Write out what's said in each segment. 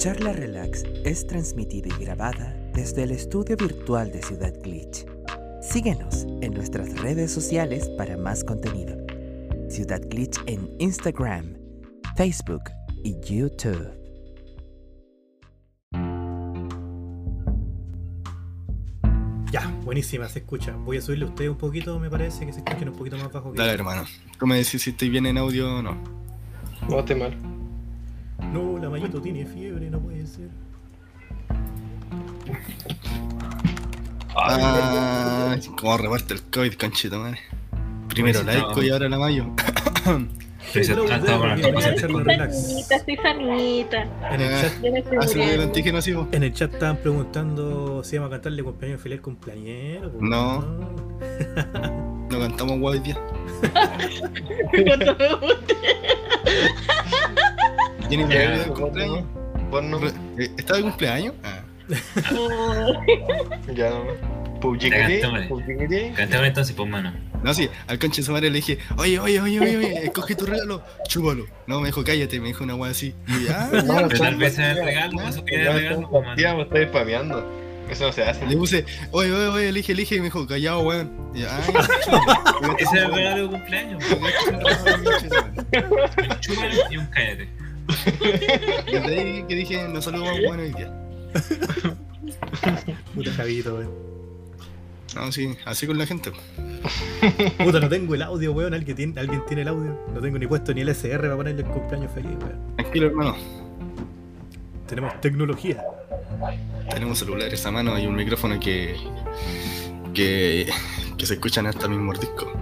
Charla Relax es transmitida y grabada desde el estudio virtual de Ciudad Glitch. Síguenos en nuestras redes sociales para más contenido. Ciudad Glitch en Instagram, Facebook y YouTube. Ya, buenísima, se escucha. Voy a subirle a ustedes un poquito, me parece que se escuchen un poquito más bajo que Dale, hermano. ¿Tú me decís si estoy bien en audio o no? No esté mal. No, la Mayito tiene fiebre, no puede ser. Ah, como reparte el COVID, conchito, madre. Primero la Eco y ahora la Mayo. Estoy sanita, estoy sanita. En el chat, estaban preguntando si íbamos a cantarle cumpleaños feliz al cumpleañero. No. No cantamos guay día. Cuando me guste. ¿Tiene Ya, idea de cumpleaños? no, vos no, Eh, ¿Está de cumpleaños? Ah. No. ya Ya, ¿qué? Cántame entonces, pues, mano. No, sí, al conche de su madre le dije, oye, oye, oye, oye, oye, escoge tu regalo, chúpalo. No, me dijo, cállate, me dijo una wea así. Y yo, ah, No, tal vez sea el ya, regalo, ya, eso quiere ya, regalo, ya, pues, mano. Ya, me estoy spameando. Eso no se hace. le puse, oye, oye, oye, elige, elige, y me dijo, callado, weón. Y ay, Ese es el regalo de cumpleaños. pues. Un chúpalo y un cállate. Desde ahí que dije, no saludo bueno hoy día. Puta Javito, weón. No, sí, así con la gente. Puta, no tengo el audio, weón. ¿Alguien tiene, ¿Alguien tiene el audio? No tengo ni puesto ni el SR para ponerle el cumpleaños feliz, weón. Tranquilo, hermano. Tenemos tecnología. Tenemos celulares a mano y un micrófono que. que. que se escuchan hasta el mismo disco.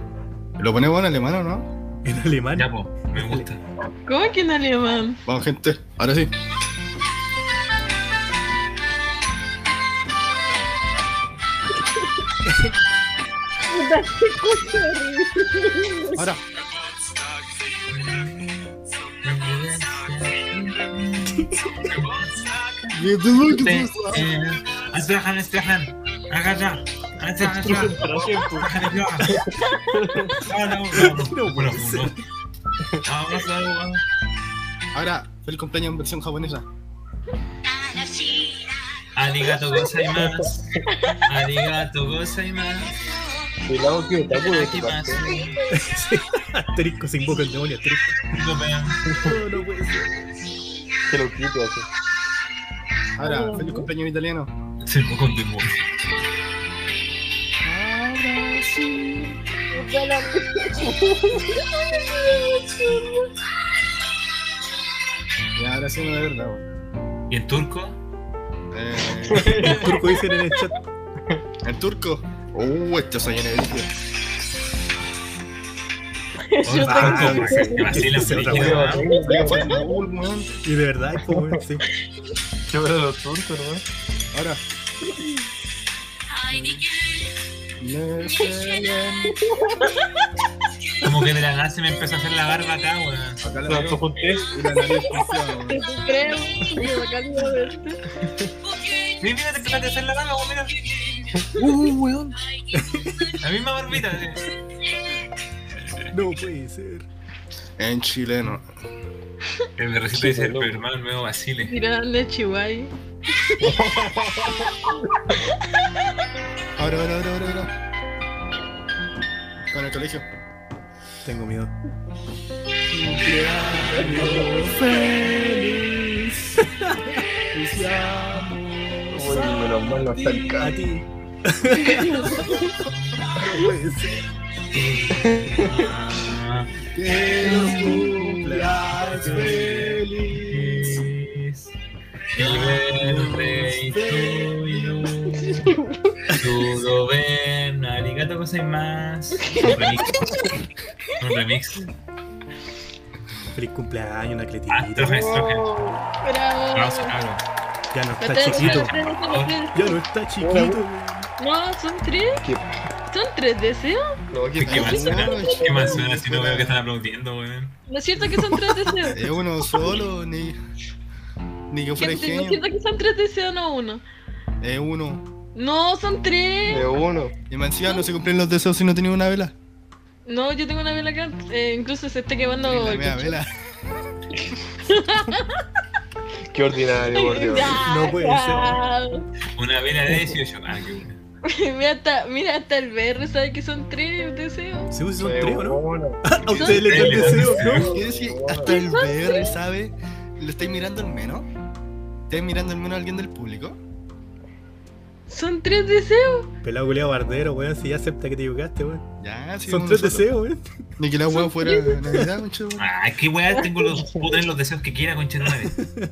¿Lo ponemos en alemán o no? En alemán. Ya, pues, me gusta. ¿Cómo que en alemán? Vamos, gente, ahora sí. Ahora. No, no, no. Vamos. Ahora, feliz cumpleaños en versión japonesa. Arigato gozaimasu. Arigato gozaimasu. El de Arigato parte. Asterisco se invoca el demonio, asterisco. No, no puede ser. Que lo quito así. Ahora, feliz cumpleaños italiano. Se con demonio. Y ahora sí, no de verdad. ¿Y en turco? Eh, El turco dicen en el chat. ¿En turco? Uh, esto se llena de vídeo. Y de verdad, pues, weón, sí. Yo veo los turcos, ¿no? Ahora. Como que de la nada se me empezó a hacer la barba acá, weón. Acá la junté. Y la nariz creo. Mira, mira, te empezaste a hacer la barba, weón, mira. Uh, weón. La misma barbita. eh. No puede ser. En chileno. El de recito dice, pero hermano, nuevo Basile. Tirarle chihuahua. Ahora, ahora, ahora, ahora, ahora. Con el colegio. Tengo miedo. Uy, menos mal no está el A ti. No puede ser. Ah, Que los cumplas feliz. El rey tuyo. Todo ven, arigato gozaimasu. Un remix. Un remix. Feliz cumpleaños, una Ah, cletita. troje, troje. Bravo. Aplauso, cabrón. Ya no está chiquito. Ya no está chiquito. No, son tres. Son tres deseos. No, ¿qué ¿Qué suena? ¿Qué suena si no veo que están aplaudiendo, weón? ¿No es cierto que son tres deseos? Es uno solo, ni. Ni que fuera Gente, ¿No es genio. cierto que son tres deseos, no uno? Es uno. No, son tres. De uno. Y más encima no se cumplen los deseos si no tenía una vela. No, yo tengo una vela acá. eh, incluso se está quemando. la el vela. Qué ordinario, por Dios. Ya, No puede ya. Una vela de 18. Ah, qué buena. Mira hasta, mira, hasta el BR sabe que son tres deseos. ¿Se usa un tres o no? Bueno. ¿A ustedes les da el deseo? ¿No? Hasta el VR sabe. ¿Lo estáis mirando al menos? ¿Estáis mirando al menos a alguien del público? Son tres deseos. Pelado culiado bardero, weón. Si ya acepta que te equivocaste, weón. Ya, sí. Son tres nosotros. deseos, weón. Ni que la hueá fuera Navidad, mucho. Ah, qué weá, tengo los, puedo tener los deseos que quiera, concha de.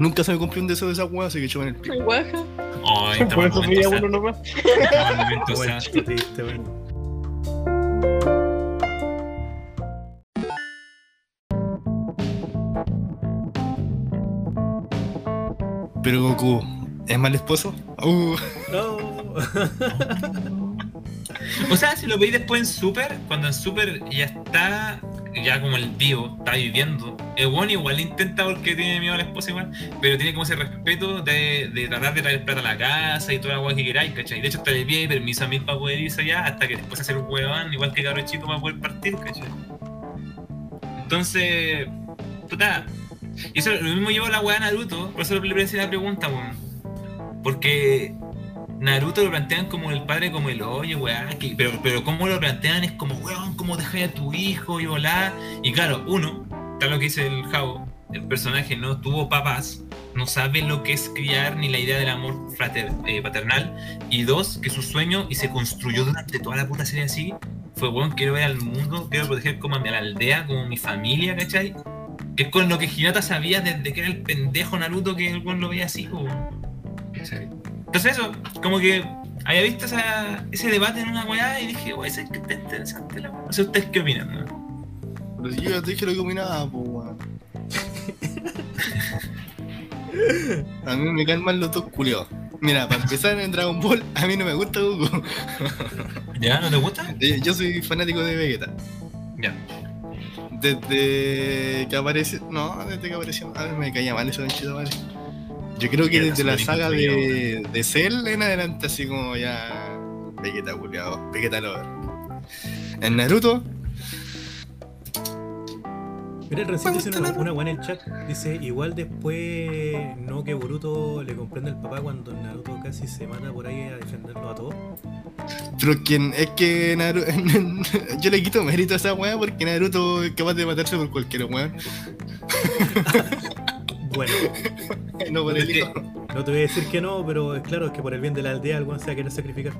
Nunca se me cumplió un deseo de esa hueá, así que chupan el pico. Guaja. Ay, está Por mal eso momento sad. uno nomás. Está mal momento Bueno. Pero Goku, ¿es mal esposo? Uh, No. O sea, si lo veis después en Super, cuando en Super ya está, ya como el tío, está viviendo, el bueno igual intenta porque tiene miedo a la esposa igual, pero tiene como ese respeto de, tratar de traer plata a la casa y toda la weá que queráis, ¿cachai? De hecho, hasta le pide permiso a mí para poder irse allá, hasta que después hacer un huevón, igual que cabro chico, para poder partir, ¿cachai? Entonces, puta, y eso lo mismo lleva a la weá Naruto, por eso le hice la pregunta, weón. Porque Naruto lo plantean como el padre, como el oye, weá, pero, pero como lo plantean es como, weón, ¿cómo dejáis a tu hijo y volar? Y claro, uno, tal lo que dice el Jao, el personaje no tuvo papás, no sabe lo que es criar ni la idea del amor frater- eh, paternal. Y dos, que su sueño, y se construyó durante toda la puta serie así, fue, weón, quiero ver al mundo, quiero proteger como a mi aldea, como mi familia, ¿cachai? Que es con lo que Hinata sabía desde que era el pendejo Naruto que el weón lo veía así, weón. ¿Cachai? Entonces eso, como que había visto esa- ese debate en una weá y dije, weón, eso es que está interesante la weá. No sé ustedes qué opinan, ¿no? pero si yo ya te dije lo que opinaba, pues weón. A mí me caen mal los dos culiados. Mira, para empezar en Dragon Ball, a mí no me gusta Goku. ¿Ya? ¿No te gusta? Yo soy fanático de Vegeta. Ya. Desde que apareció. No, desde que apareció. A ver, me caía mal eso, chido, vale. Yo creo que desde la saga de, de Cell en adelante, así como ya. Vegeta, culiado. Vegeta Lover. En Naruto, Mira, recién dice una, una buena en el chat. Dice, igual después no que Boruto le comprende al papá cuando Naruto casi se mata por ahí a defenderlo a todos. pero quien es que Naruto. yo le quito mérito a esa weá porque Naruto es capaz de matarse por cualquier weón. Bueno, No por el Es que- hijo. no te voy a decir que no, pero es claro es que por el bien de la aldea algún se va a querer sacrificar.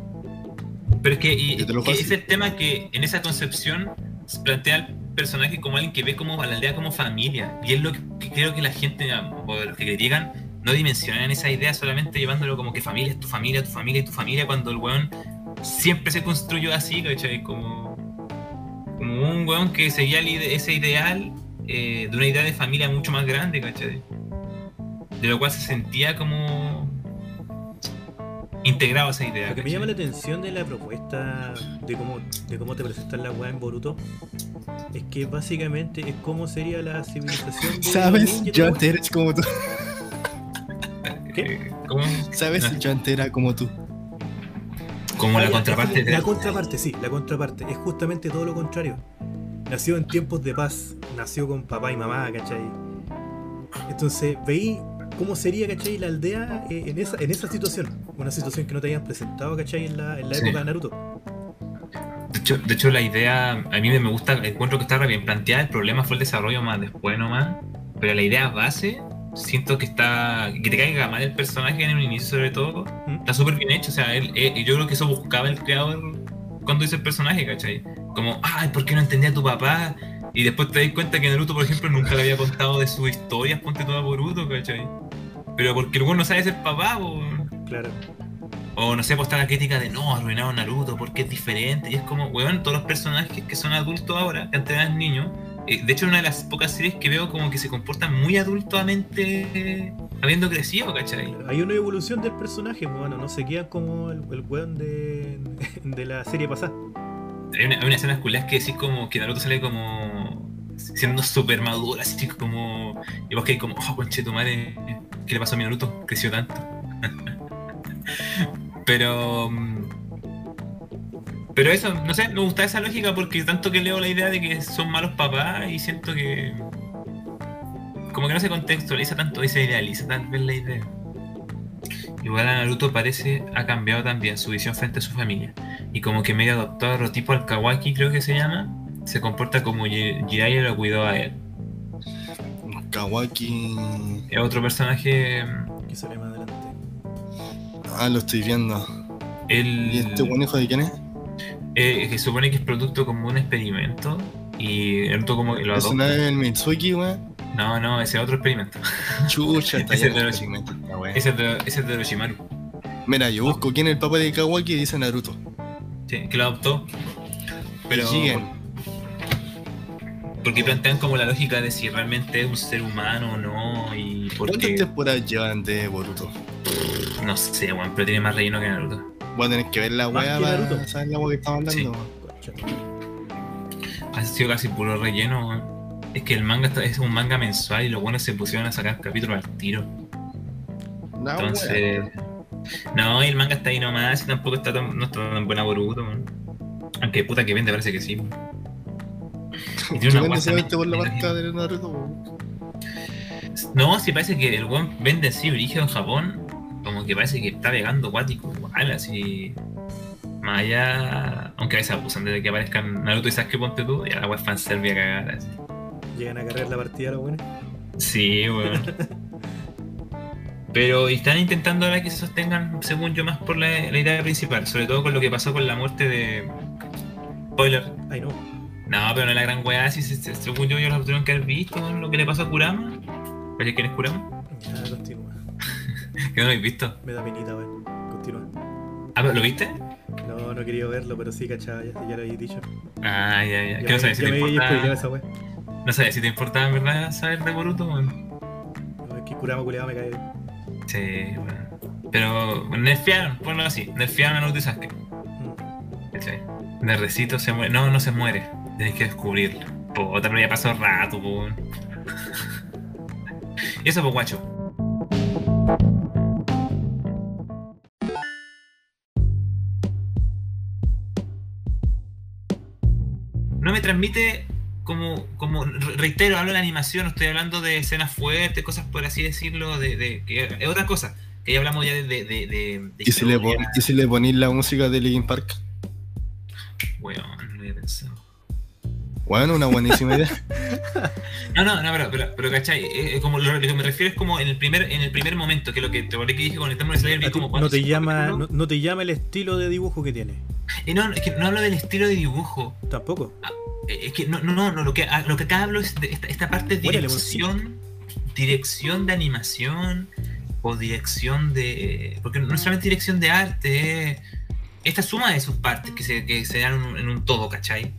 Pero es que, y, que es el tema que en esa concepción se plantea al personaje como alguien que ve como a la aldea como familia. Y es lo que, creo que la gente, o los que critican, no dimensionan esa idea solamente llevándolo como que familia es tu familia, tu familia y tu familia, cuando el weón siempre se construyó así, ¿cachai? Como, como un weón que seguía ese ideal eh, de una idea de familia mucho más grande, ¿cachai? De lo cual se sentía como integrado a esa idea. Lo que me llama la atención de la propuesta de cómo, de cómo te presentan la weá en Boruto es que básicamente es cómo sería la civilización de ¿Sabes? era como tú. ¿Qué? Eh, ¿Cómo? ¿Sabes? No. Yo antes era como tú. Como la ya, contraparte de La contraparte, sí, la contraparte. Es justamente todo lo contrario. Nació en tiempos de paz, nació con papá y mamá, ¿cachai? Entonces, veí cómo sería, ¿cachai? La aldea eh, en, esa, en esa situación. Una situación que no te habían presentado, ¿cachai? En la, en la Sí. época de Naruto. De hecho, de hecho, la idea, a mí me gusta, encuentro que está re bien planteada, el problema fue el desarrollo más después nomás, pero la idea base, siento que está, que te caiga mal el personaje en un inicio sobre todo, ¿Mm? está súper bien hecho, o sea, él, él- yo creo que eso buscaba el creador cuando hizo el personaje, ¿cachai? Como, ay, ¿por qué no entendía a tu papá? Y después te das cuenta que Naruto, por ejemplo, nunca le había contado de sus historias, ponte todo a Boruto, ¿cachai? Pero porque el no sabe ser papá, po. Claro. O no sé, pues está la crítica de no, arruinado Naruto porque es diferente. Y es como, weón, todos los personajes que son adultos ahora, que antes eran niños. eh, de hecho, una de las pocas series que veo como que se comportan muy adultamente eh, habiendo crecido, ¿cachai? Hay una evolución del personaje, pues, bueno, no se queda como el, el weón de, de la serie pasada. Hay una, hay una escena escolar que decís como que Naruto sale como siendo súper maduro, así como. Y vos que como, oh, conche tu madre, ¿qué le pasó a mi Naruto? Creció tanto. Pero. mm, Pero eso, no sé, me gusta esa lógica porque tanto que leo la idea de que son malos papás y siento que. como que no se contextualiza tanto y se idealiza tal vez la idea. Igual a Naruto parece ha cambiado también su visión frente a su familia. Y como que medio adoptado otro tipo al Kawaki, creo que se llama, se comporta como Ji- Jiraiya lo cuidó a él. Kawaki. Es otro personaje. mm, Que sale más adelante. Ah, lo estoy viendo. Él, ¿Y este buen hijo de quién es? eh, que supone que es producto como un experimento. Y Naruto como que lo ¿Es una adopta. del Mitsuki, weón? No, no, ese es otro experimento. Chucha, está Ese lleno de es de wea. Ese es de, ese es de Orochimaru. Mira, yo busco quién es el papá de Kawaki y dice Naruto. Sí, que lo adoptó. Pero. Jigen. Porque plantean como la lógica de si realmente es un ser humano o no. Y ¿Cuántas porque. temporadas llevan de Boruto? No sé, weón, pero tiene más relleno que Naruto. Voy a tener que ver la weá para Naruto. saber la weá que estamos hablando. Concha. Ha sido casi puro relleno, weón. Es que el manga está- es un manga mensual y los buenos se pusieron a sacar capítulos al tiro. La Entonces. No, y el manga está ahí nomás y tampoco está tan, no está tan buena Boruto, weón. Aunque puta que vende, parece que sí. weón. Y ¿Qué tiene una solamente por la marca de Naruto? No, sí parece que el weón vende así brígido en Japón. Como que parece que está pegando guático igual, así. Más allá. Aunque a veces abusan de que aparezcan Naruto y Sasuke ponte tú. Y a la weá fanservice a cagar así. Llegan a cargar la partida los buenos. Sí, weón. Pero están intentando ahora que se sostengan, según yo, más por la, la idea principal. Sobre todo con lo que pasó con la muerte de. Spoiler. Ay no. No, pero no es la gran weá. Si, se- se- según yo, ellos lo tuvieron que haber visto ¿no? lo que le pasó a Kurama. ¿Sabes quién es Kurama? Ya, continúa. Que no lo habéis visto. Me da penita, weón. Continúa. Ah, ¿pero ¿lo viste? No, no quería verlo, pero sí, cachaba, ya, ya lo habéis dicho. Ah, ya, ya. Ya Que no sabes si te me había spoileado importa. esa weá. No sabes si te importaba en verdad saber de Boruto, weón. No, es que Kurama culeado me cae. Sí, weón. Pero nerfearon, ponlo así. Nerfearon a Naruto y Sasuke. Mm. ¿Cachai? Nerrecito se muere. No, no se muere. Tienes que descubrirlo. Puta, pero ya pasó rato, po. Y eso, pues, guacho. No me transmite como, como re- reitero, hablo de la animación, estoy hablando de escenas fuertes, cosas por así decirlo, de, de que es otra cosa, que ya hablamos ya de, de, de, ¿Y si, le pon- historia. ¿Y si le ponéis la música de Linkin Park? Weón, no lo había pensado. Bueno, una buenísima idea. No, no, no, pero, pero, pero ¿cachai? Eh, como lo, lo que me refiero es como en el primer, en el primer momento, que lo que te volví que dije con el tema de como no cuatro, te llama, no, no te llama el estilo de dibujo que tiene. Eh, no, es que no hablo del estilo de dibujo. Tampoco. Eh, Es que no, no, no, no, lo que, ah, lo que acá hablo es de esta, esta parte de dirección, dirección de animación o dirección de... Porque no es solamente dirección de arte, eh, esta suma de sus partes que se, que se dan en un, en un todo, ¿cachai?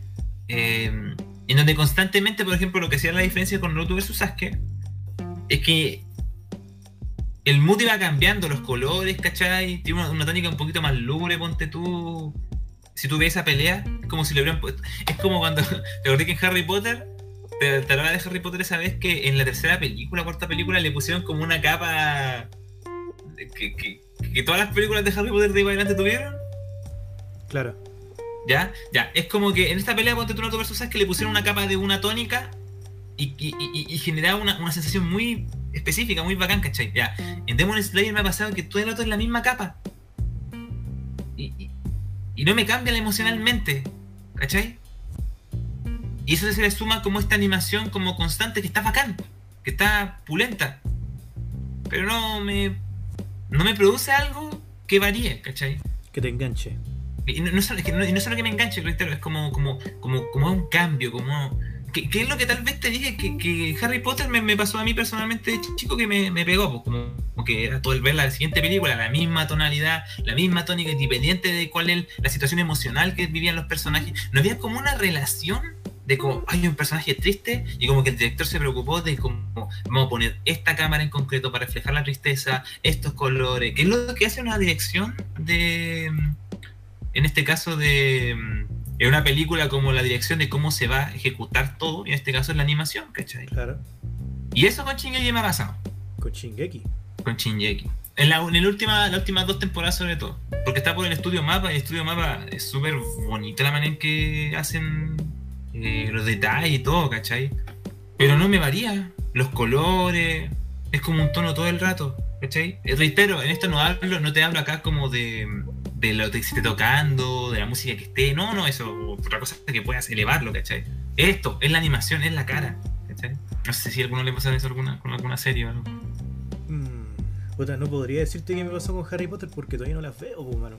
Eh, en donde constantemente, por ejemplo, lo que hacía la diferencia con Naruto vs Sasuke es que el mood iba cambiando, los colores, ¿cachai? Tiene una, una tónica un poquito más lúgubre, ponte tú. Si tú ves esa pelea, es como si le hubieran puesto. Es como cuando. Te acordé que en Harry Potter. Te, te de Harry Potter esa vez que en la tercera película, cuarta película, le pusieron como una capa. Que, que, todas las películas de Harry Potter de ahí adelante tuvieron. Claro. ¿Ya? Ya. Es como que en esta pelea ponte tú Naruto versus Sasuke le pusieron una capa de una tónica y, generaba una, una sensación muy específica, muy bacán, ¿cachai? Ya. En Demon Slayer me ha pasado que todo el otro es la misma capa. Y, no me cambian emocionalmente, ¿cachai? Y eso se le suma como esta animación como constante que está bacán, que está pulenta. Pero no me. No me produce algo que varíe, ¿cachai? Que te enganche. Y no, no es que no, no solo que me enganche, reitero, es como, como, como, como un cambio, como... ¿Qué, qué es lo que tal vez te dije que, que Harry Potter me, me pasó a mí personalmente de chico que me, me pegó? Pues, como, como que era todo el ver la siguiente película, la misma tonalidad, la misma tónica, independiente de cuál es la situación emocional que vivían los personajes. No había como una relación de como hay un personaje triste y como que el director se preocupó de como vamos a poner esta cámara en concreto para reflejar la tristeza, estos colores, que es lo que hace una dirección de en este caso de mm, en una película como la dirección de cómo se va a ejecutar todo, y en este caso es la animación, ¿cachai? Claro. Y eso con Shingeki me ha pasado, Con Shingeki. con Shingeki. En, la, en el última, las últimas dos temporadas sobre todo. Porque está por el estudio mapa, y el estudio mapa es súper bonita la manera en que hacen eh, los detalles y todo, ¿cachai? Pero no me varía. los colores, es como un tono todo el rato, ¿cachai? Reitero, en esto no hablo, no te hablo acá como de, de lo que esté tocando, de la música que esté, no, no, eso, otra cosa que puedas elevarlo, ¿cachai? Esto, es la animación, es la cara, ¿cachai? No sé si a alguno le pasa eso alguna, con alguna serie o algo. Mm, puta, no podría decirte qué me pasó con Harry Potter porque todavía no las veo, pues, mano.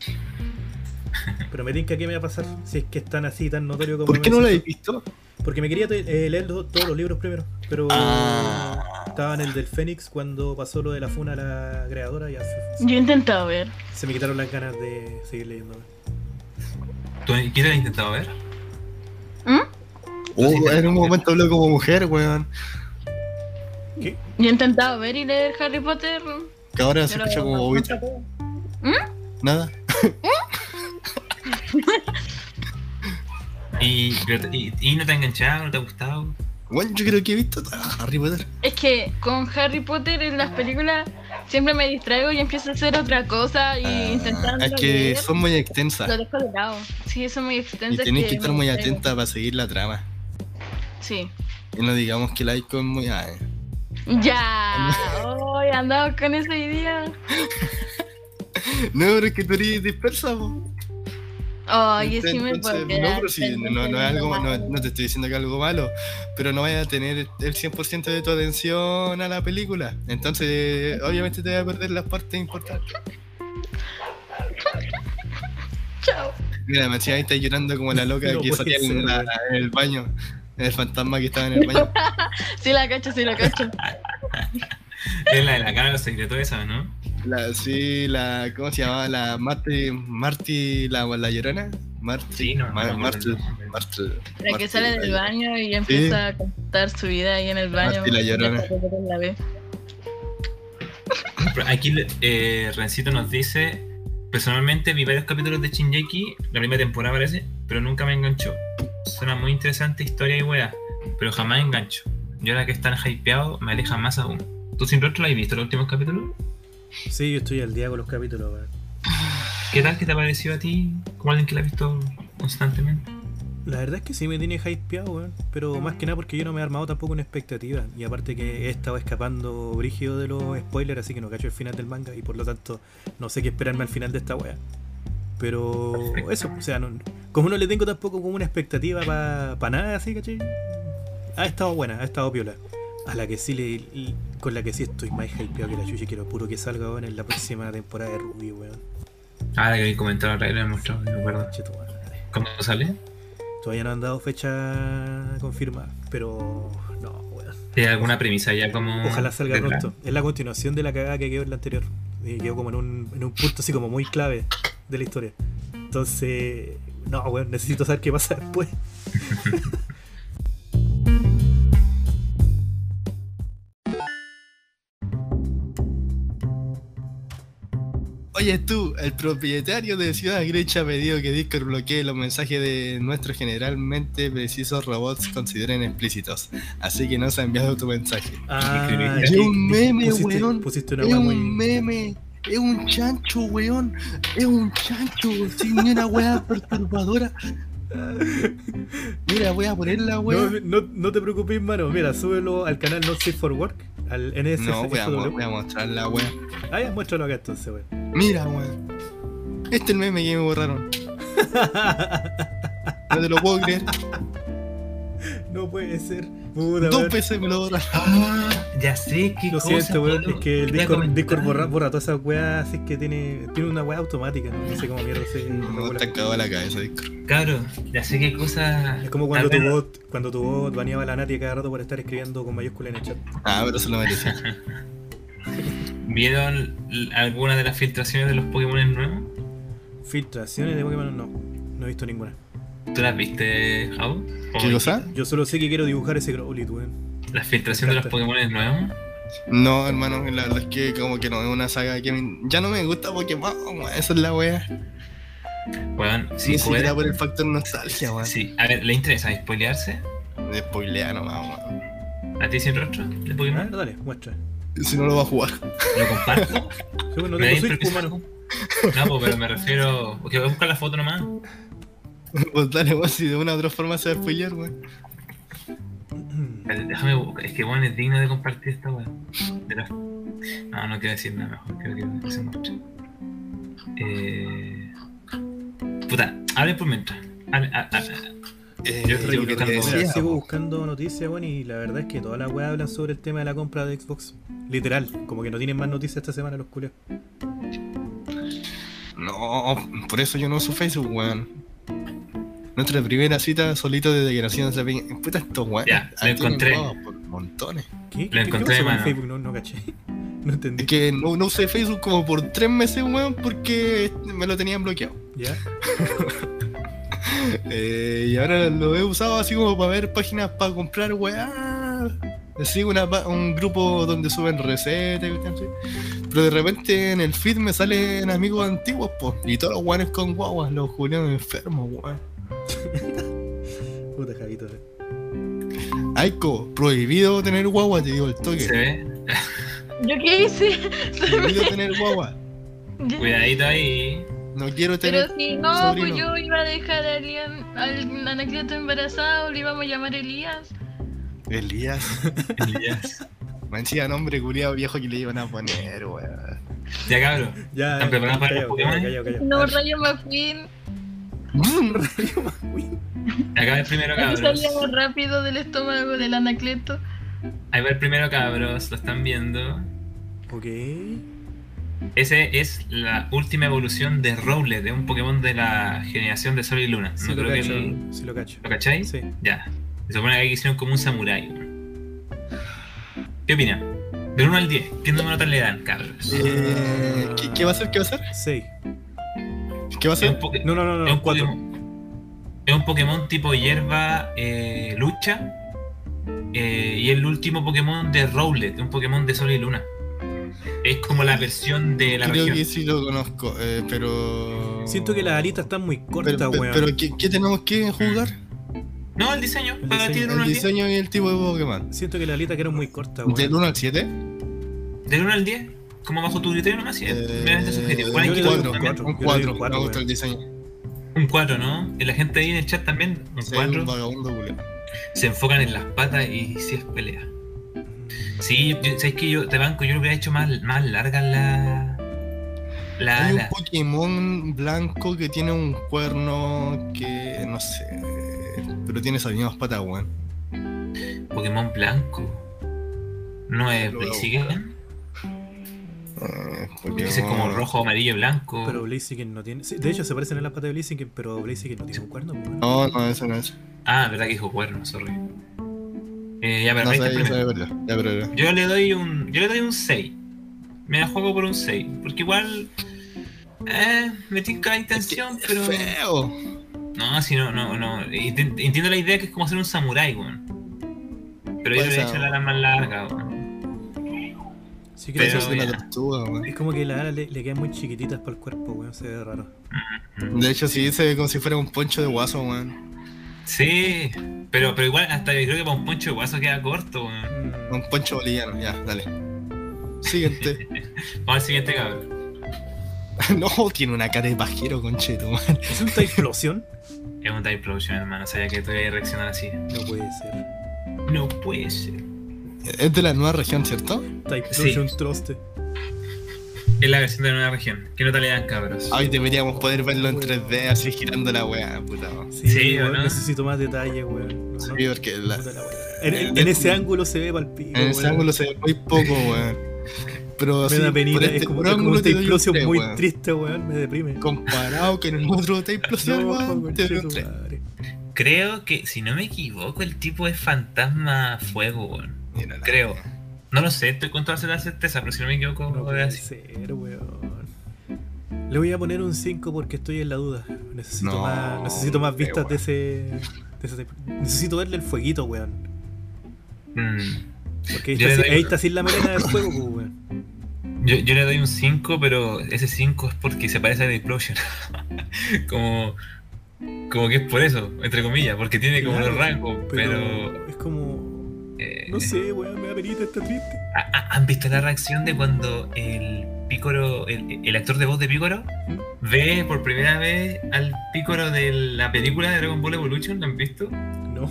Pero me tinca qué me va a pasar si es que están así tan notorio como ¿Por qué no lo lo habéis visto? Porque me quería eh, leer todos los libros primero, pero Ah. Estaba en el del Fénix cuando pasó lo de la funa a la creadora y ya se, Yo he intentado ver. se me quitaron las ganas de seguir leyendo. ¿Tú quién has intentado ver? ¿Mm? Uh, en un momento habló como mujer, weón. ¿Qué? Yo he intentado ver y leer Harry Potter. Que ahora se pero escucha como bobita. puede. Nada. Te- y, y no te ha enganchado, no te ha gustado. Bueno, yo creo que he visto a Harry Potter. Es que con Harry Potter en las películas siempre me distraigo y empiezo a hacer otra cosa y Ah, intentando es que leer, son muy lo extensas. dejo de lado. Sí, son muy Y extensas. tenéis que estar muy distraigo. atenta para seguir la trama. Sí. Y no digamos que la Icon es muy. ah, eh. Ya. Hoy andamos con esa idea. No, pero es que tú eres dispersa, po. Sí me Entonces, puedo quedar. No, pero sí, no, no es algo, no, no te estoy diciendo que es algo malo, pero no vayas a tener el 100% de tu atención a la película. Entonces, obviamente te vas a perder las partes importantes. Chao. Mira, me decía ahí está llorando como la loca No que salía en, la- en el baño. El fantasma que estaba en el baño. Sí la cacho, sí la cacho. Es la de la cara de los secretos esa, ¿no? La, sí, la. ¿Cómo se llamaba? La Marty. Marty, la, la llorona. Marty. Sí, no, no Marty. La que Marty, sale del baño y empieza a contar su vida ahí en el baño. Marty la Llorona. Aquí eh, Rencito nos dice: Personalmente vi varios capítulos de Shinjeki, la primera temporada parece, pero nunca me enganchó. Suena muy interesante historia y wea, pero jamás engancho. Y ahora que están hypeados, me aleja más aún. ¿Tú sin rostro la has visto los últimos capítulos? Sí, yo estoy al día con los capítulos, weón. ¿Qué tal que te ha parecido a ti, como alguien que la ha visto constantemente? La verdad es que sí me tiene hypeado, weón. Pero más que nada porque yo no me he armado tampoco una expectativa. Y aparte que he estado escapando brígido de los spoilers, así que no cacho el final del manga. Y por lo tanto, no sé qué esperarme al final de esta wea. Pero Perfecto. eso, o sea, no- como no le tengo tampoco como una expectativa para nada, así, ¿cachai? Ha estado buena, ha estado piola. A la que sí le, y con la que sí estoy más hypeado que la chucha, quiero puro que salga weón, en la próxima temporada de Ruby, weón. Ah, que la trailer, me mostró, no me acuerdo. Che, tu madre. ¿Cómo sale? Todavía no han dado fecha confirmada, pero no, weón. ¿Tiene alguna premisa ya como.? Ojalá salga pronto. Es la continuación de la cagada que quedó en la anterior. Y quedó como en un, en un punto así como muy clave de la historia. Entonces, no, weón, necesito saber qué pasa después. Oye tú, el propietario de Ciudad Grecha ha pedido que Discord bloquee los mensajes de nuestros generalmente precisos robots consideren explícitos. Así que no se ha enviado tu mensaje. Ah, Es un meme, pusiste, weón. Pusiste una Es un muy. meme, es un chancho, weón. Es un chancho, sin ni una weá perturbadora. Mira, voy a poner la No, no, no te preocupes, mano. Mira, súbelo al canal Not Safe for Work, al NSFW. No, voy a, voy a mostrar la weá. Ah, ya, muéstralo acá entonces, weón. Mira, weón. Este es el meme que me borraron. No te lo puedo creer. no puede ser. Puta, Dos veces me lo borraron. Ah, ya sé qué Lo cosa, siento, weón. Es que el Te Discord, borra, borra todas esas weas, así que tiene, tiene una wea automática, ¿no? No sé cómo mierda se No, está cagado la cabeza, Discord. Cabro, ya sé qué cosa. Es como cuando tu bot, cuando tu bot baneaba a la Nati cada rato por estar escribiendo con mayúscula en el chat. Ah, pero se lo merecía. ¿Vieron alguna de las filtraciones de los Pokémon nuevos? Filtraciones de Pokémon no, no he visto ninguna. ¿Tú las viste, Jao? ¿Qué cosa? Yo solo sé que quiero dibujar ese Growlithe, weón. ¿La filtración de los Pokémon nuevos? No, hermano, la verdad es que como que no es una saga que me- ya no me gusta Pokémon, weón, esa es la wea. Weón, Ni si siquiera fuera. por el factor nostalgia, weón. Sí, a ver, ¿le interesa spoilearse? De spoilea nomás, weón. ¿A ti sin rostro de A ver, Pokémon? dale, muestra. Si no lo va a jugar. ¿Lo comparto? Sí, bueno, no ¿Me tengo Switch. No, pues, pero me refiero. Voy a buscar la foto nomás. Pues dale, weón, si de una u otra forma se va a spoilear, weón. Déjame buscar. Es que bueno, es digno de compartir esta weá. De las- No, no quiero decir nada mejor. Creo que se muestre. Eh... Puta, hablen por mientras. Hable- a- a- a- Eh, Yo decía, Mira, sigo buscando noticias, weón, y la verdad es que todas las weas hablan sobre el tema de la compra de Xbox. Literal, como que no tienen más noticias esta semana los culios. No, por eso yo no uso Facebook, weón. Nuestra primera cita solito de declaraciones de pe- Puta, estos weón. Ya, lo encontré. Por montones. ¿Qué? ¿Qué, Lo encontré. Facebook? No, no caché. No entendí. Es que no, no usé Facebook como por tres meses, weón, porque me lo tenían bloqueado. ¿Ya? Eh, y ahora lo he usado así como para ver páginas para comprar, weá. Sigo una un grupo donde suben recetas. Pero de repente en el feed me salen amigos antiguos, po. Y todos los weones con guaguas, los julianos enfermos, weón. Puta Javito. eh. Aiko, prohibido tener guagua, te digo el toque. ¿Se ve? ¿Yo qué hice? Prohibido tener guagua. Cuidadito ahí. No quiero Pero tener. si no, sobrino. pues yo iba a dejar a Elian, al Anacleto embarazado, le íbamos a llamar Elías. Elías. Elías. Me decía nombre culiado viejo que le iban a poner, weón. Ya cabrón. Ya. ¿Están preparados para los Pokémon? callao, callao, No, callao. Rayo McQueen. Acá va el primero, cabros. salíamos rápido del estómago del Anacleto. Ahí va el primero, cabros. Lo están viendo. Ok. Ese es la última evolución de Rowlet, de un Pokémon de la generación de Sol y Luna. Sí no lo creo que cacho. el- Sí lo cacho. ¿Lo cacháis? Sí. Ya. Se supone que aquí hicieron como un samurái. ¿Qué opinan? Del 1 al 10, ¿qué número tal le dan, cabros? Eh, ¿qué, qué va a hacer? ¿Qué va a hacer? 6. ¿Qué va a poke- No, no, no, es no. un 4. Es un Pokémon tipo hierba eh, lucha. eh, y el último Pokémon de Rowlet, un Pokémon de Sol y Luna. Es como la versión de la Creo región. que sí lo conozco, eh, pero. Siento que las alitas están muy cortas, Pero, weón. pero ¿qué, qué tenemos que jugar? No, el diseño. El para ti diseño, del 1 El al 10. diseño y el tipo de Pokémon. Siento que las alitas quedaron muy cortas, weón. ¿Del 1 al 7? Del 1 al 10, como bajo tu criterio nomás, sí, es Eh, meramente subjetivo. un también- cuatro. Un Yo le doy 4, un cuatro, me gusta el diseño. Un 4, ¿no? Y la gente ahí en el chat también, un Sí, un 4. vagabundo culiao. Se enfocan en las patas y si es pelea. Sí, yo, ¿sabes que yo te banco? Yo lo hubiera hecho más, más larga la. La Hay un. Pokémon blanco que tiene un cuerno que no sé. Pero tiene esas mismas patas, weón. Pokémon blanco. No es Blaziken. Eh, Porque es como rojo, amarillo, blanco. Pero Blaziken no tiene. sí, de hecho, se parecen en las patas de Blaziken, pero Blaziken no tiene un cuerno, weón. No, no, eso no es. Ah, verdad que dijo cuerno, sorry. Eh, ya, pero No es. Ya. Yo le doy un. Yo le doy un 6. Me la juego por un 6. Porque igual. Eh, me tinca la intención, pero. ¡Feo! No, si no, no, no. Ent- Entiendo la idea que es como hacer un samurái, weón. Pero yo le he ser. hecho la ala más larga, weón. Sí que Pero Eso es una ya. tortuga, weón. es como que las alas le, le quedan muy chiquititas para el cuerpo, weón. Se ve raro. De hecho, sí, se ve como si fuera un poncho de guaso, weón. Sí, pero, pero igual hasta yo creo que para un poncho de guaso queda corto, weón. Mm, Un poncho boliviano, ya, dale. Siguiente. Vamos al siguiente cabrón. no, tiene una cara de pajero, concheto, man. ¿Es un Type Explosion? Es un Type Explosion, hermano. Sabía que tú ibas a reaccionar así. No puede ser. No puede ser. Es de la nueva región, ¿cierto? Type Sí. Troste. Es la versión de la nueva región. ¿Qué nota le dan, cabros? Ay, deberíamos poder verlo en 3D así girando la weá, puta. Sí, Sí, ¿o weón, no? necesito más detalles, weón. No, Sí, no. porque la- Puta la weá. En, en- en ese ángulo se ve palpito. en ese ángulo se ve muy poco, weón. Pero Me da penita, este es como, es como ángulo un te Type doy un Explosion tres, muy triste, weón. Me deprime. Comparado con el otro Type Explosion, No, weón, te. Creo que, si no me equivoco, el tipo es fantasma fuego, weón. Mira la Creo. No lo sé, estoy con toda la certeza, pero si no me equivoco, No puede así. ser, weón. Le voy a poner un 5 porque estoy en la duda. Necesito No, más, necesito más vistas de ese, de ese type. Necesito verle el fueguito, weón. Mm. Porque ahí está, doy- ahí está sin la melena del fuego, pues, weón. Yo, yo le doy un 5, pero ese 5 es porque se parece a The Explosion. como, como que es por eso, entre comillas, porque tiene como Claro, los rangos, pero... es como. Eh, No sé, weón, me da penita, está triste. ¿ha- ha- ¿Han visto la reacción de cuando el Pícoro, el, el actor de voz de Pícoro, ¿Mm? ve por primera vez al Pícoro de la película de Dragon Ball Evolution? ¿Lo han visto? No.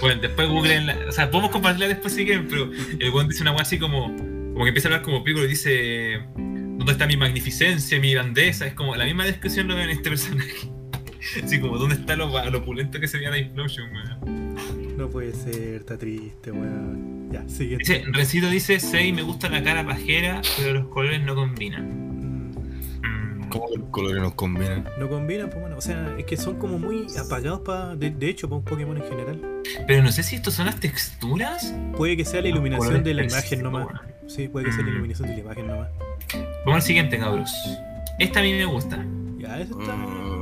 Bueno, después Google, o sea, podemos compartirla después si quieren, pero el weón dice una weá así como, como que empieza a hablar como Piccolo y dice, ¿dónde está mi magnificencia, mi grandeza? Es como la misma descripción lo veo en este personaje. Así como, ¿dónde está lo, lo opulento que se veía la Implosion, weón? No puede ser, está triste, weón. Ya, siguiente. Dice, Recito dice, Sei, me gusta la cara pajera, pero los colores no combinan. Mm, ¿Cómo los colores nos combinan? No combinan, pues bueno, o sea, es que son como muy apagados para. De, de hecho, para un Pokémon en general. Pero no sé si estos son las texturas. Puede que sea la iluminación de la imagen nomás. Sí, puede que sea la Mm. iluminación de la imagen nomás. Vamos al siguiente, cabros. Esta a mí me gusta. Ya, eso está. Mm,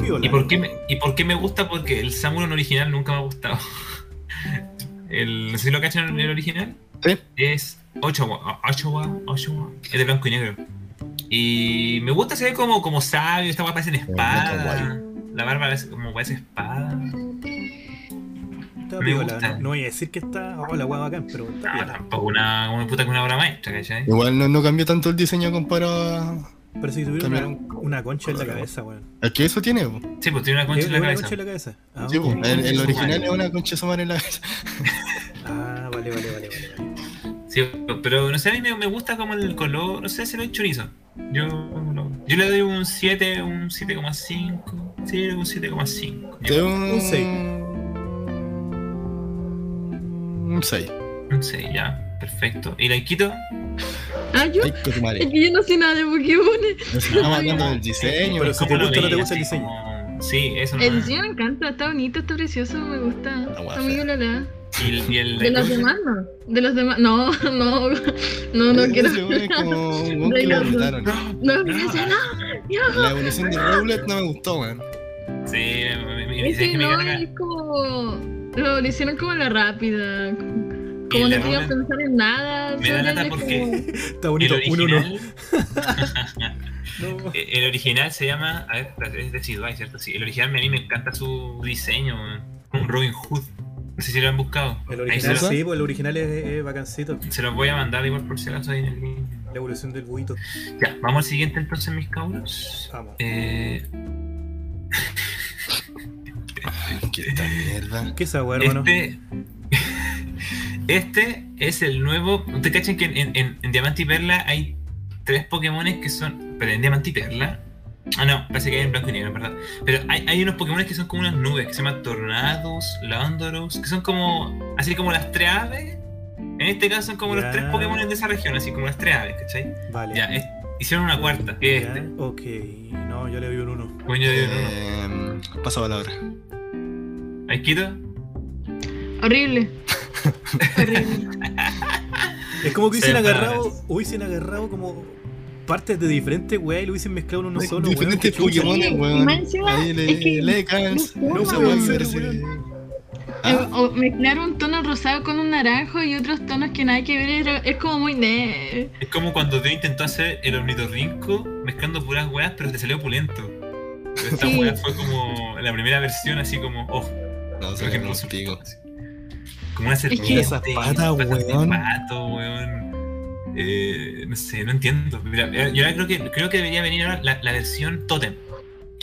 Piola. ¿Y por, qué me, ¿Y por qué me gusta? Porque el Samurai original nunca me ha gustado. El, no sé si lo cachan en el original. Sí. Es Ochoa, Ochoa, Ochoa. Es de blanco y negro. Y me gusta, se ve como, como sabio. Esta weá parece en espada. La barba es como parece espada. Está me piola. gusta. No, no voy a decir que está. Oh, la hueá bacán, pero está No, piola. tampoco una, una puta que una obra maestra, ¿cachai? Igual no, no cambió tanto el diseño comparado a... Parece que tuviera una, una concha en la cabeza, weón. Es que eso tiene. Sí, pues tiene una concha ¿Es en la una cabeza. concha en la cabeza? Ah, Sí, po. ok. El, el original es una concha sumar en la cabeza. Ah, vale, vale, vale, vale. Sí, pero no sé, a mí me, me gusta como el color, no sé si lo he chorizo. Yo, no- yo le doy un 7, un 7,5. Sí, un 7,5. De un... Un seis. Un 6. Un 6, ya, perfecto. ¿Y la quito? Ah, yo. Ay, que tu Es madre. que yo no sé nada de Pokémon. Estamos hablando del diseño. Pero si te ¿Cómo lo gusta o no te gusta el diseño. Sí, eso El diseño me encanta, está bonito, está precioso, me gusta. Está muy Y, y el, De los demás no. De los demás, no, no, no, no quiero. Es como un que lo. No, no, no. La evolución de Rowlet no me gustó, weón. Sí, me, me, me, Es que no, es como. Lo, hicieron como a la rápida. Como el no pensar en nada. me da lata porque- como- Está El bonito. Uno. original, No. el original se llama. A ver, es de Sidway, ¿cierto? Sí, el original a mí me encanta su diseño, un Robin Hood. No sé si lo han buscado. El original lo- sí, pues el original es, es bacancito. se los voy a mandar igual por si acaso ahí en el link. La evolución del buito. Ya, vamos al siguiente entonces, mis cabros. Vamos. Eh, ¿Qué esta mierda? ¿Qué es esa hermano? este, este es el nuevo. ¿Ustedes cachan que en, en- en- Diamante y Perla hay tres Pokémones que son. Pero en Diamante y Perla. Ah, no, parece que hay en blanco y negro, ¿verdad? Pero hay, hay unos Pokémon que son como unas nubes que se llaman Tornados, Landoros, que son como. Así como las tres aves. En este caso son como Ya. los tres Pokémon de esa región, así como las tres aves, ¿cachai? Vale. Ya, es- hicieron una cuarta, que es Ya, este. Ok. No, yo le doy un uno. Coño de uno. Eh, paso palabra. ¿Hay quito? Horrible. Es como que hubiesen agarrado, hubiesen agarrado como partes de diferentes weá y lo hubiesen mezclado en uno solo. Diferentes. Pokémon, weón. Ahí le, Lekans. no esa puede. Eh, Ah, O mezclar un tono rosado con un naranjo y otros tonos que nada que ver es como muy ne. Es como cuando te intentó hacer el ornitorrinco mezclando puras weas, pero te salió pulento. Pero esta Sí. wea fue como la primera versión, así como, oh, no, se ejemplo, pico. como una que- serpiente. Esas patas, patas de weón. pato, weón. Eh, no sé, no entiendo. Mira, eh, yo ahora creo que, creo que debería venir ahora la, la versión Totem.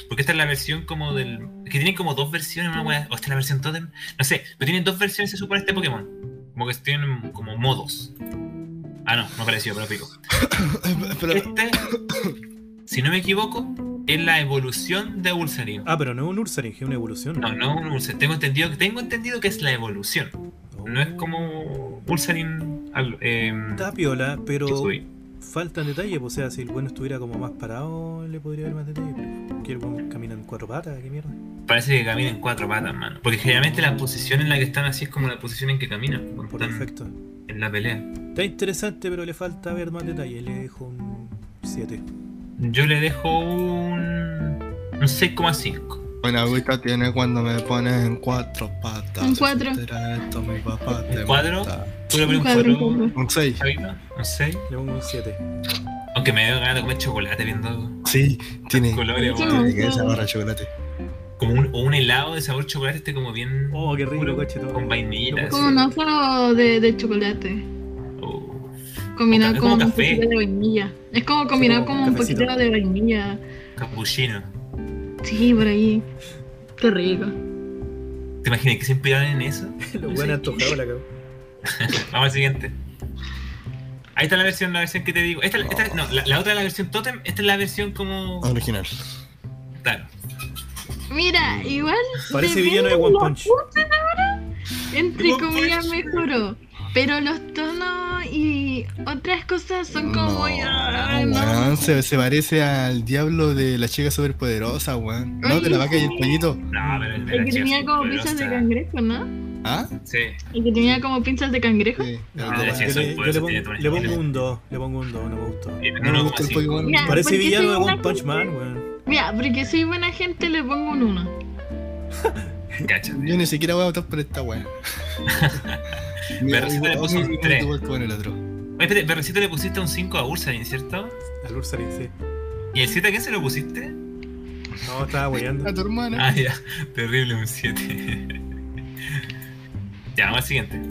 Porque esta es la versión como del. Que tienen como dos versiones, una wea. O esta es la versión Totem. No sé, pero tienen dos versiones, se supone, este Pokémon. Como que tienen como modos. Ah, no, no pareció, pero pico. Pero, Este, si no me equivoco, es la evolución de Ulsarin. Ah, pero no es un Ursaring, es una evolución. No, no un Ulsarin. Tengo entendido, tengo entendido que es la evolución. No es como Ulsarin. al- em, Está piola, pero faltan detalles. pues, O sea, si el bueno estuviera como más parado, le podría haber más detalles. Pero que el bueno camina en cuatro patas, qué mierda. Parece que camina en cuatro patas, mano. Porque generalmente la posición en la que están así es como la posición en que caminan defecto. en la pelea. Está interesante, pero le falta ver más detalles. Le dejo un 7. Yo le dejo un, un 6,5. Buena agüita tiene cuando me pones en cuatro patas. Un Se cuatro. esto, mi papá te ¿Un cuadro? mata. ¿Tú le pones un cuadro, un 4, cuadro. Un 6. Chavito? ¿Un 6? Le pongo un 7. Aunque me dio ganas de comer chocolate viendo Sí, tiene. colores. Tiene que esa barra de chocolate. Como un, o un helado de sabor chocolate, este como bien. Oh, qué rico, puro, coche todo. Con vainilla. Como un oso de, de chocolate. Oh. Combinado con un café. poquito de vainilla. Es como combinado como con un poquito de vainilla. Capuchino. Sí, por ahí. Qué rico. ¿Te imaginas que se inspiraron en eso? Los weones antojados la cagó. Vamos al siguiente. Ahí está la versión, la versión que te digo. Esta, esta- no, la, la otra es la versión Totem, esta es la versión como. Original. Claro. Mira, igual. Parece villano de One Punch. ahora, Entre comillas mejoró. Pero los tonos y otras cosas son como. ay, no. weón, se, se parece al diablo de la chica superpoderosa, weón. No, de la vaca y el pollito. No, pero el de la que chica tenía como pinzas de cangrejo, ¿no? ¿Ah? Sí. El que tenía como pinzas de cangrejo. Sí. No, sí, Yo le, yo pongo, le un 2, le pongo un 2, no me gustó. No me no, gusta el. Pokémon. Ya, Parece villano de One Punch Man, weón. Mira, porque soy buena gente, le pongo un 1. Cáchate. Yo ni siquiera voy a votar por esta weá. Sí le puso un igual- tres. igual con el otro. Oye, espérate, Perrecito le pusiste un 5 a Ursarin, ¿cierto? Al Ursaring, sí. ¿Y el 7 a quién se lo pusiste? No, estaba weyando. A tu hermana. Ah, ya. Terrible, un 7. ya, vamos al siguiente.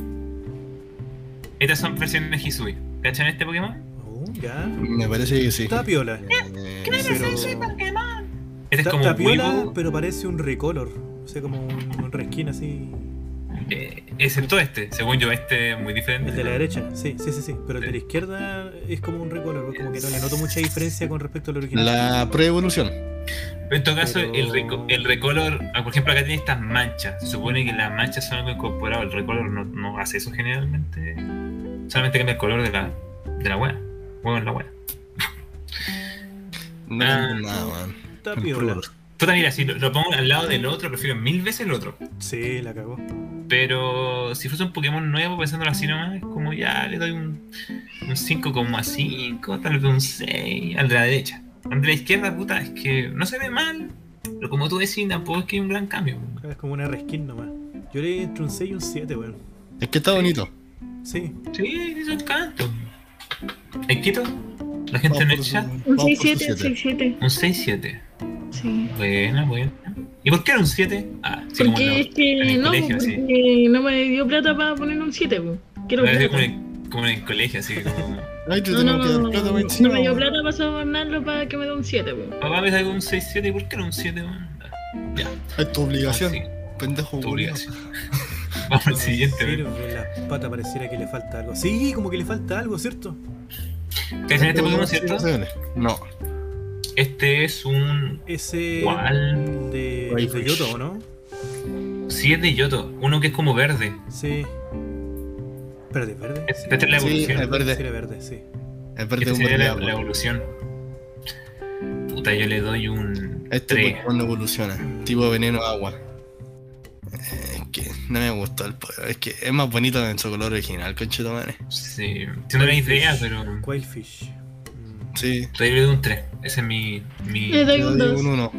Estas son versiones de Hisui. ¿Cachan este Pokémon? Oh, ya. Me parece que sí. Está piola. Eh, Pero- Este es como está piola, Weibo, pero parece un recolor. O sea, como un, un reskin así. eh, excepto este. Según yo, este es muy diferente. El de la derecha, sí, sí, sí, sí. Pero el de la izquierda es como un recolor. Como que no le noto mucha diferencia con respecto al original. La pre-evolución. Pero en todo caso, Pero- el, reco- el recolor, ah, por ejemplo, acá tiene estas manchas. Se supone que las manchas son algo incorporado. El recolor no, no hace eso generalmente. Solamente cambia el color de la, de la wea. Huevo en la wea. No Ah. Está Puta, mira, si lo, lo pongo al lado del otro, prefiero mil veces el otro. Sí, la cagó. Pero si fuese un Pokémon nuevo, pensándolo así nomás, es como ya le doy un, un 5,5, tal vez un 6 al de la derecha. Al de la izquierda, puta, es que no se ve mal. Pero como tú decís, tampoco es que hay un gran cambio. Es como una reskin nomás. Yo le di entre un 6 y un 7, weón. Es que está bonito. Sí. Sí, es un canto. ¿En Quito? La gente en Vamos el chat. Un vamos por su 6-7, siete. 6-7. Un 6-7. Sí. Buena, buena. ¿Y por qué era un 7? Ah, sí, como en, Porque lo- es que en el no, colegio, porque no me dio plata para poner un 7, po. Quiero plata. como, en, como en el colegio, así como. Ay, te No, tengo no, que dar no, plata no, para no encima, me dio plata para sobornarlo para que me dé un 7, po. Papá me sacó un 6-7, ¿y por qué no un 7? man? Ya, Es tu obligación. sí, Pendejo, tu obligación. Vamos al siguiente, Sirve, weón. las patas pareciera que le falta algo. Sí, como que le falta algo, ¿cierto? ¿Cachan este Pokémon, cierto? No. Este es un. Ese. ¿Cuál? De, de. Yoto, ¿o ¿no? Sí, es de Yoto. Uno que es como verde. Sí. Espérate, ¿verde? Esta es la Sí, evolución. es verde. Sí, era verde, sí. Es verde Esta un sería la, evolución. Puta, yo le doy un. Este 3. Pokémon no evoluciona. Tipo veneno agua. Eh, Es que no me gustó el poder. Es que es más bonito en su color original, conchito madre. Sí. Tiene una idea, pero. Quailfish. Sí. Le doy un 3. Ese es mi. mi... Le doy un digo 2. un 1.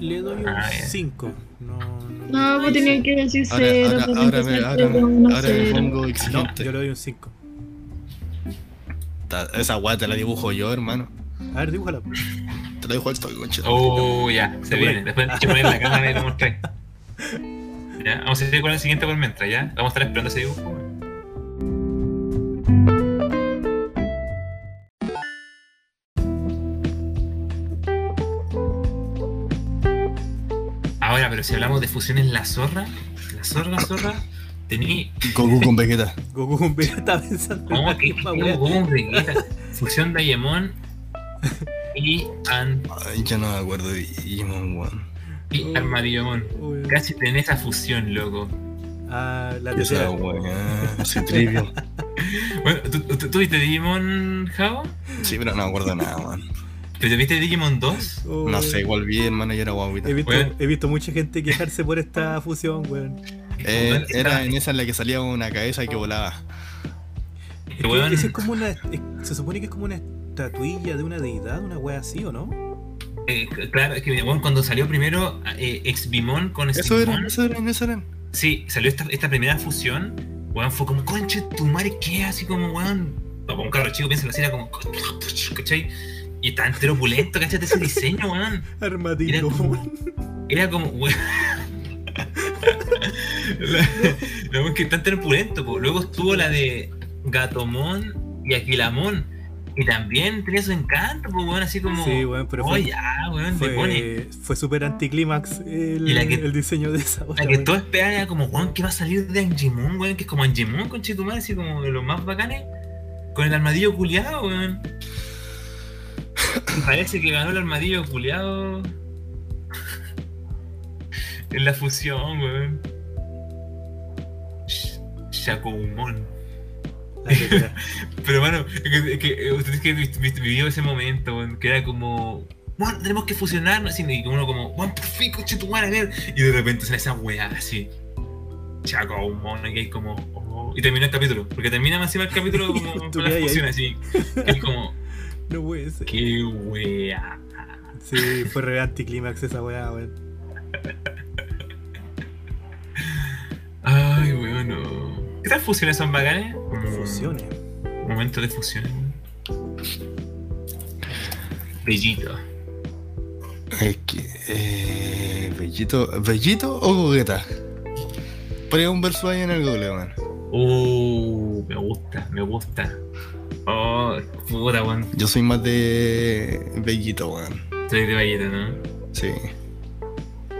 Le doy un Ah, ya. 5. No, no. No, pues tenía que decir Ahora, 0. ahora, ahora, me, ahora, me, ahora me pongo No, exigente. yo le doy un 5. Ta- Esa weá te la dibujo yo, hermano. A ver, dibújala. Te la dibujo toque, conchito. Oh, ya, se viene. Después que poner la cámara y lo mostráis. Ya, vamos a seguir con el siguiente por mientras, ¿ya? Vamos a estar esperando ese dibujo. Ahora, pero si hablamos de fusiones, la zorra, la zorra, la zorra, tení. Goku con Vegeta. Goku con Vegeta pensando en ¿Cómo la que hubo con Vegeta? Fusión Diamond y, An Ay, ya no me acuerdo de Digimon, weón. y Armadillomon. Uy. Casi tenés esa fusión, loco. Ah, la Esa tercera. weá. Soy trivio. Bueno, ¿tú, tú, tú viste Digimon Jao? Sí, pero no me acuerdo nada, weón. ¿Pero viste Digimon 2? Uy. No sé, igual vi, hermano, yo era guaguita. He visto, Bueno. he visto mucha gente quejarse por esta fusión, weón. Eh, era en esa en la que salía una cabeza que volaba. Es que es como una. es- se supone que es como una estatuilla de una deidad, una wea así, ¿o no? Eh, claro, es que bueno, cuando salió primero eh, Exbimon con Eso eran, eso eran, eso eran. sí, salió esta, esta primera fusión, weón, fue como, conche, tu madre, ¿qué? Así como, weón, para un carro chico piensa en la era como, ¿cachai? Y está entero opulento, ¿cachai? Ese diseño, weón. Armadillo. Era como- Era como, weón. la, la que está entero opulento, po. Luego estuvo la de Gatomon y Aquilamon. Y también tenía su encanto, pues, weón, así como. Sí, weón, pero oh, fue- ya, weón, te pone. Fue, fue súper anticlímax el, la diseño de esa La otra, que todos esperaban era como, weón, ¿qué va a salir de Angemon, weón? Que es como Angemon con Chetumare, así como de los más bacanes. Con el armadillo culiado, weón. Parece que ganó el armadillo culiado. en la fusión, weón. La queda. Pero, es que, es que, eh, ustedes que vi- vi- vivió ese momento, weón, que era como. Bueno, tenemos que fusionarnos. así, Y uno como, bueno, por fin, coche tu madre. Y de repente sale esa weá así. Chaco, un mono, y hay como. oh, y termina el capítulo. Porque termina más encima el capítulo como con ahí. fusiones así. Es como, No puede ser. qué weá. Sí, fue re anticlímax esa weá, weón. Ay, weón, no. ¿Qué tal fusiones son bacanes? Fusiones. Momentos de fusiones, weón. Bellito. Es que. Eh, ¿Bellito, ¿Bellito o Gogeta? Ponía un verso ahí en el Google, man. Uh, me gusta, me gusta. Oh, puta, weón. Yo soy más de Bellito, weón. Soy de Valleta, ¿no? Sí.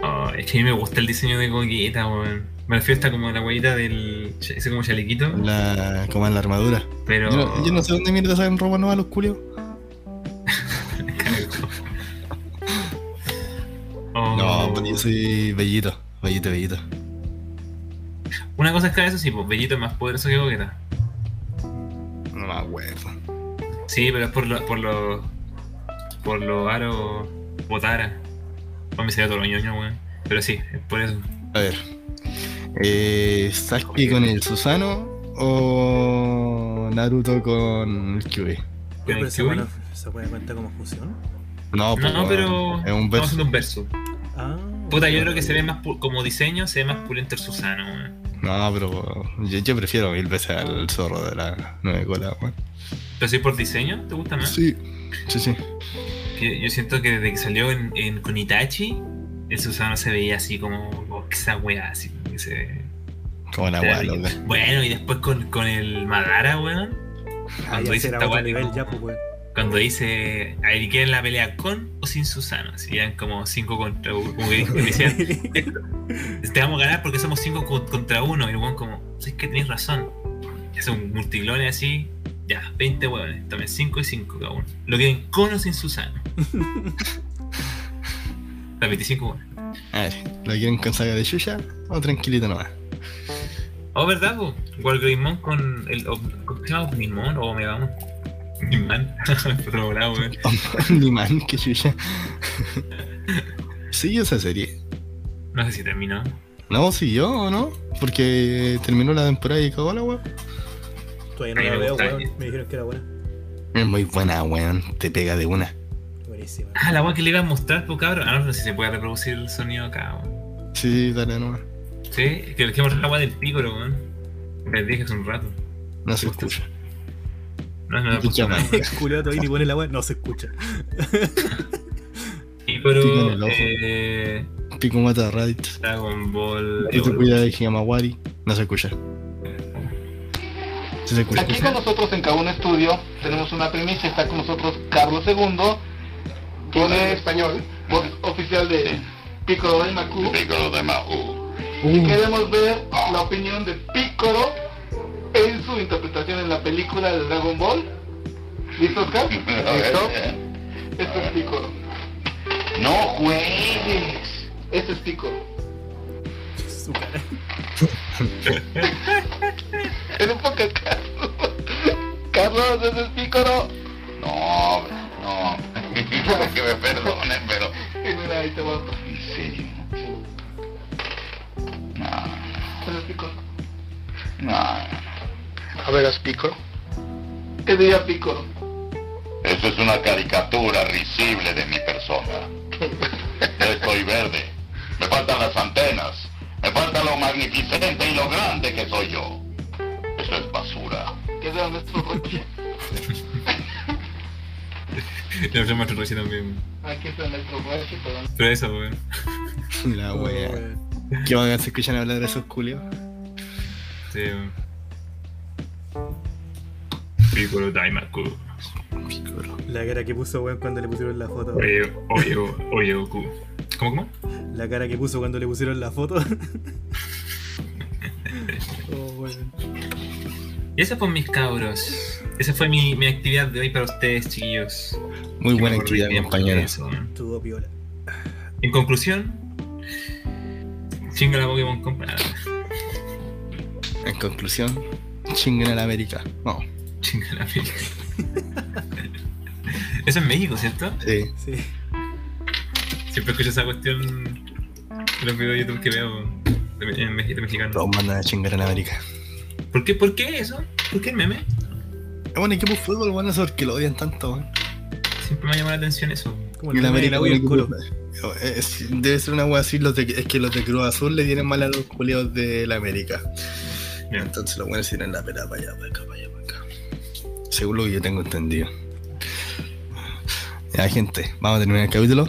Oh, es que a mí me gusta el diseño de Coqueta, weón. Me refiero hasta como la huellita del. ese como chalequito. La, como en la armadura. Pero. Yo, no, yo no sé dónde mierda saben ropa nueva los culios. Oh. No, pues yo soy Bellito. Bellito, Bellito. Una cosa es que eso sí, pues Bellito es más poderoso que Coqueta. No acuerdo. Sí, pero es por los. por los. por los aros. Botara. O me sería todo lo ñoño, weón. Pero sí, es por eso. A ver. Eh, ¿Sasuke con el Susano o Naruto con el Kyuubi? Con Pero no- ¿Se puede cuenta como fusión? No, pues, No, pero. es un Estamos verso. haciendo un verso. Ah. Puta, yo creo que se ve más. pu- como diseño, se ve más pulento el Susano, weón. No, pero yo, yo prefiero mil veces al zorro de la nueve cola, weón. Pero si por diseño, ¿te gusta más? Sí, sí, sí. Que yo siento que desde que salió en, en con Itachi, el Susano se veía así como, como esa wea así. que se- Como la weá. Bueno, y después con, con el Madara, weón. Cuando dice esta nivel ya, pues, weón. Cuando dice, a ver, ¿quieren la pelea con o sin Susano? Así eran como 5 contra 1. Como que decían, te vamos a ganar porque somos 5 contra 1. Y el weón como, es que tenéis razón. Y hace un multiclone así, ya, 20 weones, también 5 y 5 cada uno. Lo quieren con o sin Susano. Las 25 weones. A ver, ¿lo quieren con saga de Yuya o tranquilito nomás? Oh, ¿verdad? Wargreymon con el. ¿Cómo se llama? Omnimon o Omegamon. Omniman. Otro volado, weón. Ni man que Yuya. ¿Siguió esa serie? No sé si terminó. No, siguió o no? Porque terminó la temporada y cagó la weá. Todavía no A mí la me veo, gusta. weón. Me dijeron que era buena. Es muy buena, weón. Te pega de una. Buenísima. Ah, la weá que le iba a mostrar, pues cabrón. Ah, no sé si se puede reproducir el sonido acá, weón. Sí, dale nomás. Sí, que les quiero mostrar la weá del pícoro, weón. Les dije hace un rato. No se escucha. No, no, no, pone la se escucha. Pícoro, Pico en el ojo. eh, Pico mata a Raditz. Dragon Ball. Y te cuida de Higamawarii. No se escucha. Sí se escucha. Aquí con nosotros en Kabun Studio tenemos una primicia, está con nosotros Carlos II, quien es español, voz oficial de Piccolo Daimaku. Piccolo Daimaku. Y queremos ver la opinión de Piccolo en su interpretación en la película de Dragon Ball. ¿Listo, Oscar? ¿Listo? Esto es Piccolo. No juegues. Este es Piccolo. En un poco, Carlos. Carlos, ese es Piccolo. No, no. que me perdonen, pero. Mira, ahí te. ¿En serio? No. Ese es Piccolo. No. A ver, ¿es Piccolo? ¿Qué diría Piccolo? Eso es una caricatura risible de mi persona. Yo estoy verde. Me faltan las antenas. Me falta lo magnificente y lo grande que soy yo. Eso es basura. ¿Qué de nuestro Rochi? Le ofrecí maestro Roshi también. Aquí está nuestro Rochi, perdón. Pero eso, weón. La wea. weón. ¿Qué van a se escuchan hablar de esos culios? Sí, weón. Piccolo Daimaku. bro. La cara que puso, weón, cuando le pusieron la foto. Oye, oye, oye, Goku. ¿Cómo, cómo? La cara que puso cuando le pusieron la foto. oh, weón. Y eso fue mis cabros. Esa fue mi, mi actividad de hoy para ustedes, chiquillos. Muy Que buena actividad, bien compañero. por eso, weón. Estuvo piola. En conclusión, chinga la Pokémon Compra. En conclusión, chinguen a la América. No, Chinga la América. Eso es México, ¿cierto? sí. Sí. Siempre escucho esa cuestión en los videos de YouTube que veo de, en Mex- de mexicano. Todos mandan a chingar a la América. ¿Por qué, ¿Por qué eso? ¿Por qué el meme? Es un equipo de fútbol, bueno, eso porque lo odian tanto. Siempre me ha llamado la atención eso. Como Y el de América del equipo- colo. Eh, es- debe ser una wea así, los de, es que los de Cruz Azul le tienen mal a los culiados de la América. Bien. Entonces los buenos tienen la pera para allá, para acá, para allá, para acá. Según lo que yo tengo entendido. Ya, gente, vamos a terminar el capítulo.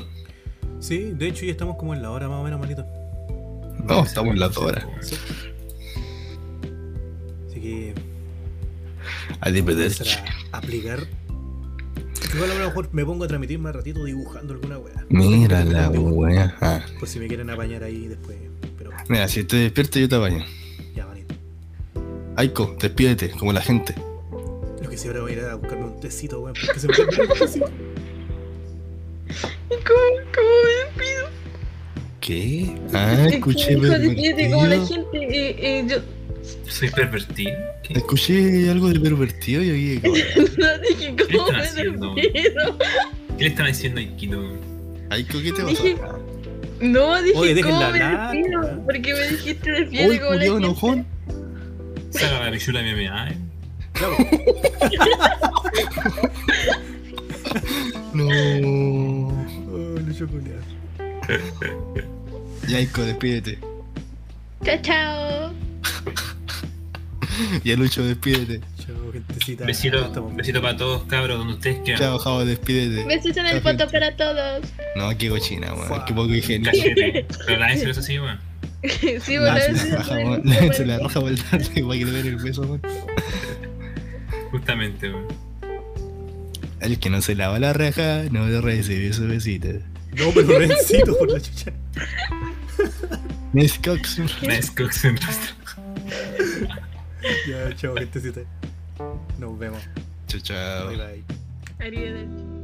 Sí, de hecho ya estamos como en la hora más o menos, manito. No, estamos en horas. Sí. Así que A a aplicar. Igual a lo mejor me pongo a transmitir más ratito dibujando alguna wea. Mira la wea. Ah. Por si me quieren apañar ahí después. Pero Mira, si te despierto yo te apaño. ya, manito. Aiko, despídete, como la gente. Lo que sí ahora voy a ir a buscarme un tecito, weón. Porque se me el tecito. ¿Cómo, cómo me despido? ¿Qué? Ah, escuché despídete como la pervertido. gente. Eh, eh, yo Soy pervertido. ¿Qué? Escuché algo de pervertido y oí como... no dije ¿Qué cómo están me haciendo? despido. ¿Qué le están diciendo a Ikito? Aiko, ¿qué te pasó? No, dije Oye, cómo me hablar, despido. weón. Porque me dijiste despídete como la gente. enojón. Saca la pichula MMA, eh. Claro. No. Oh, Lucho culiao. Ya, Aiko, despídete. Chao, chao. Ya, Lucho, despídete. Chao, gentecita. Besito, besito para todos, cabros, donde ustedes quieran. Chao, Javo, despídete. Besos en el poto para todos. No, qué cochina, weón. Qué poco ingenio. Cachete. Pero la eso así, weón. sí, se la weón. Se la el darle igual que le den el beso, weón. Justamente, weón. El que no se lava la raja no le recibe su besito. No, pero Rencito por la chucha. En rostro. Ya, chao, gentecita. Nos vemos. Chao, chao. Bye bye. Arrivederci.